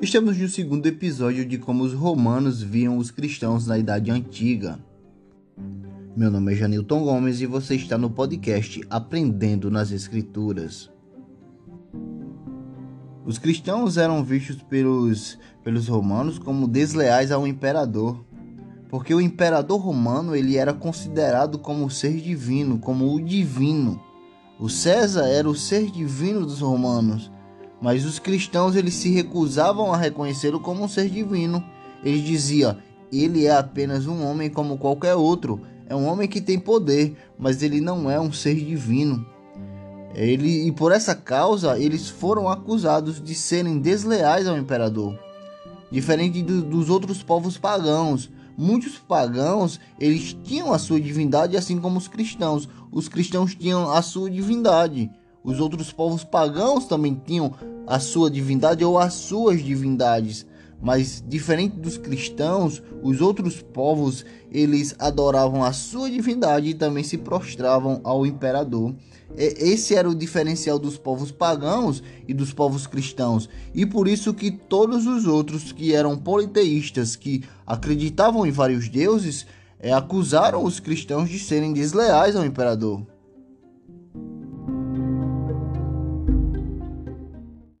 Estamos no segundo episódio de como os romanos viam os cristãos na Idade Antiga. Meu nome é Janilton Gomes e você está no podcast Aprendendo nas Escrituras. Os cristãos eram vistos pelos, pelos romanos como desleais ao imperador, porque o imperador romano ele era considerado como o ser divino, como o divino. O César era o ser divino dos romanos mas os cristãos eles se recusavam a reconhecê-lo como um ser divino. Eles diziam: ele é apenas um homem como qualquer outro. É um homem que tem poder, mas ele não é um ser divino. Ele, e por essa causa eles foram acusados de serem desleais ao imperador. Diferente do, dos outros povos pagãos, muitos pagãos eles tinham a sua divindade assim como os cristãos. Os cristãos tinham a sua divindade. Os outros povos pagãos também tinham a sua divindade ou as suas divindades, mas diferente dos cristãos, os outros povos eles adoravam a sua divindade e também se prostravam ao imperador. Esse era o diferencial dos povos pagãos e dos povos cristãos, e por isso que todos os outros que eram politeístas, que acreditavam em vários deuses, é, acusaram os cristãos de serem desleais ao imperador.